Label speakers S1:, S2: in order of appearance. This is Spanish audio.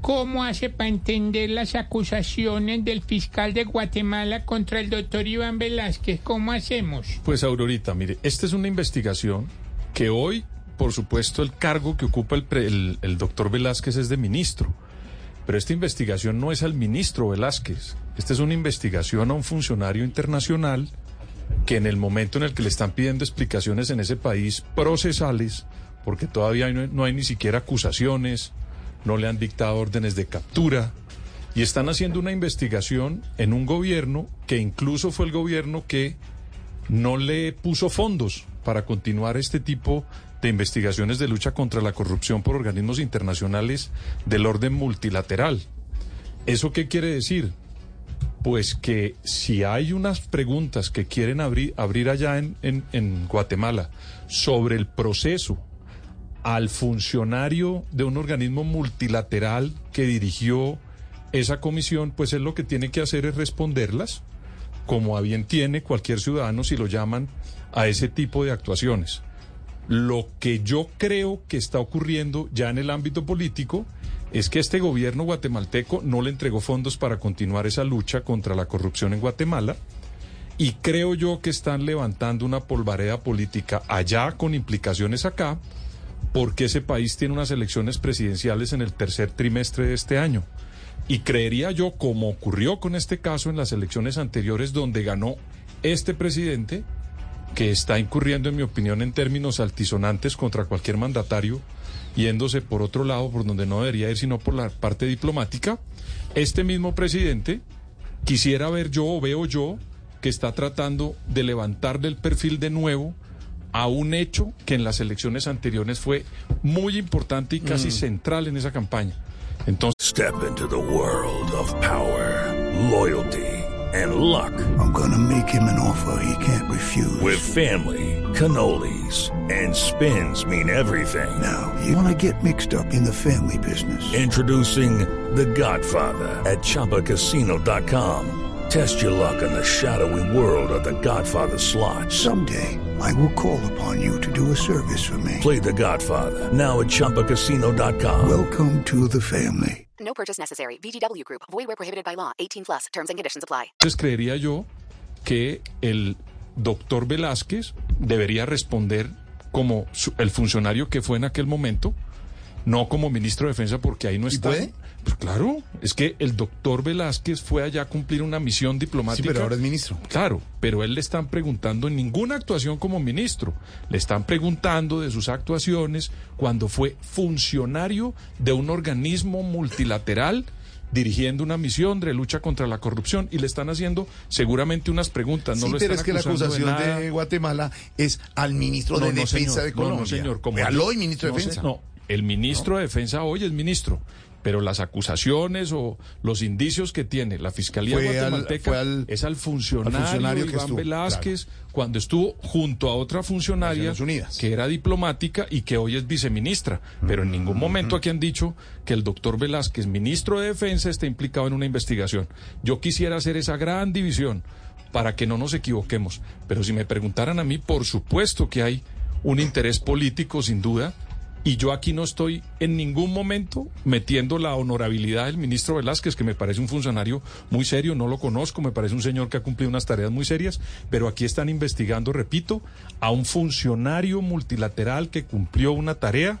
S1: ¿cómo hace para entender las acusaciones del fiscal de Guatemala contra el doctor Iván Velázquez? ¿Cómo hacemos?
S2: Pues Aurorita, mire, esta es una investigación que hoy, por supuesto, el cargo que ocupa el, pre- el- doctor Velázquez es de ministro. Pero esta investigación no es al ministro Velázquez. Esta es una investigación a un funcionario internacional que en el momento en el que le están pidiendo explicaciones en ese país procesales, porque todavía no hay ni siquiera acusaciones, no le han dictado órdenes de captura, y están haciendo una investigación en un gobierno que incluso fue el gobierno que no le puso fondos para continuar este tipo de investigaciones de lucha contra la corrupción por organismos internacionales del orden multilateral. ¿Eso qué quiere decir? Pues que si hay unas preguntas que quieren abrir, abrir allá en, en- en Guatemala sobre el proceso al funcionario de un organismo multilateral que dirigió esa comisión, pues él lo que tiene que hacer es responderlas como a bien tiene cualquier ciudadano si lo llaman a ese tipo de actuaciones. Lo que yo creo que está ocurriendo ya en el ámbito político es que este gobierno guatemalteco no le entregó fondos para continuar esa lucha contra la corrupción en Guatemala y creo yo que están levantando una polvareda política allá con implicaciones acá porque ese país tiene unas elecciones presidenciales en el tercer trimestre de este año. Y creería yo, como ocurrió con este caso en las elecciones anteriores donde ganó este presidente, que está incurriendo, en mi opinión, en términos altisonantes contra cualquier mandatario, yéndose por otro lado, por donde no debería ir, sino por la parte diplomática, este mismo presidente quisiera ver yo o veo yo que está tratando de levantarle el perfil de nuevo a un hecho que en las elecciones anteriores fue muy importante y casi central en esa campaña. Entonces,
S3: Step into the world of power, loyalty, and luck.
S4: I'm gonna make him an offer he can't refuse.
S3: With family, cannolis, and spins mean everything.
S4: now, you wanna get mixed up in the family business.
S3: Introducing The Godfather at ChumbaCasino.com. Test your luck in the shadowy world of The Godfather slot.
S4: Someday, I will call upon you to do a service for me.
S3: Play The Godfather now at ChumbaCasino.com.
S4: Welcome to the family.
S5: No purchase necessary. VGW Group. Void where prohibited by law. 18 plus. Terms and conditions apply.
S2: creería yo que el doctor Velázquez debería responder como el funcionario que fue en aquel momento, no como ministro de Defensa, porque ahí no está.
S6: puede?
S2: Pues claro, es que el doctor Velázquez fue allá a cumplir una misión
S6: Sí,
S2: diplomática.
S6: pero ahora es ministro.
S2: Claro, pero él le están preguntando en ninguna actuación como ministro. Le están preguntando de sus actuaciones cuando fue funcionario de un organismo multilateral dirigiendo una misión de lucha contra la corrupción y le están haciendo seguramente unas preguntas. No
S6: sí,
S2: lo
S6: pero
S2: están
S6: es que la acusación de. Guatemala es al ministro
S2: No,
S6: de
S2: no,
S6: Defensa
S2: señor.
S6: de Colombia.
S2: No, señor. Como
S6: Véalo hoy, ministro de Defensa.
S2: se- No, el ministro de Defensa hoy es ministro. Pero las acusaciones o los indicios que tiene la Fiscalía
S6: Fue al-
S2: guatemalteca
S6: al-
S2: es al funcionario,
S6: al funcionario que
S2: Iván
S6: estuvo,
S2: Velázquez cuando estuvo junto a otra funcionaria
S6: Unidas.
S2: que era diplomática y que hoy es viceministra. Pero en ningún momento aquí han dicho que el doctor Velázquez, ministro de Defensa, esté implicado en una investigación. Yo quisiera hacer esa gran división para que no nos equivoquemos. Pero si me preguntaran a mí, por supuesto que hay un interés político, sin duda. Y yo aquí no estoy en ningún momento metiendo la honorabilidad del ministro Velázquez, que me parece un funcionario muy serio, no lo conozco, me parece un señor que ha cumplido unas tareas muy serias, pero aquí están investigando, repito, a un funcionario multilateral que cumplió una tarea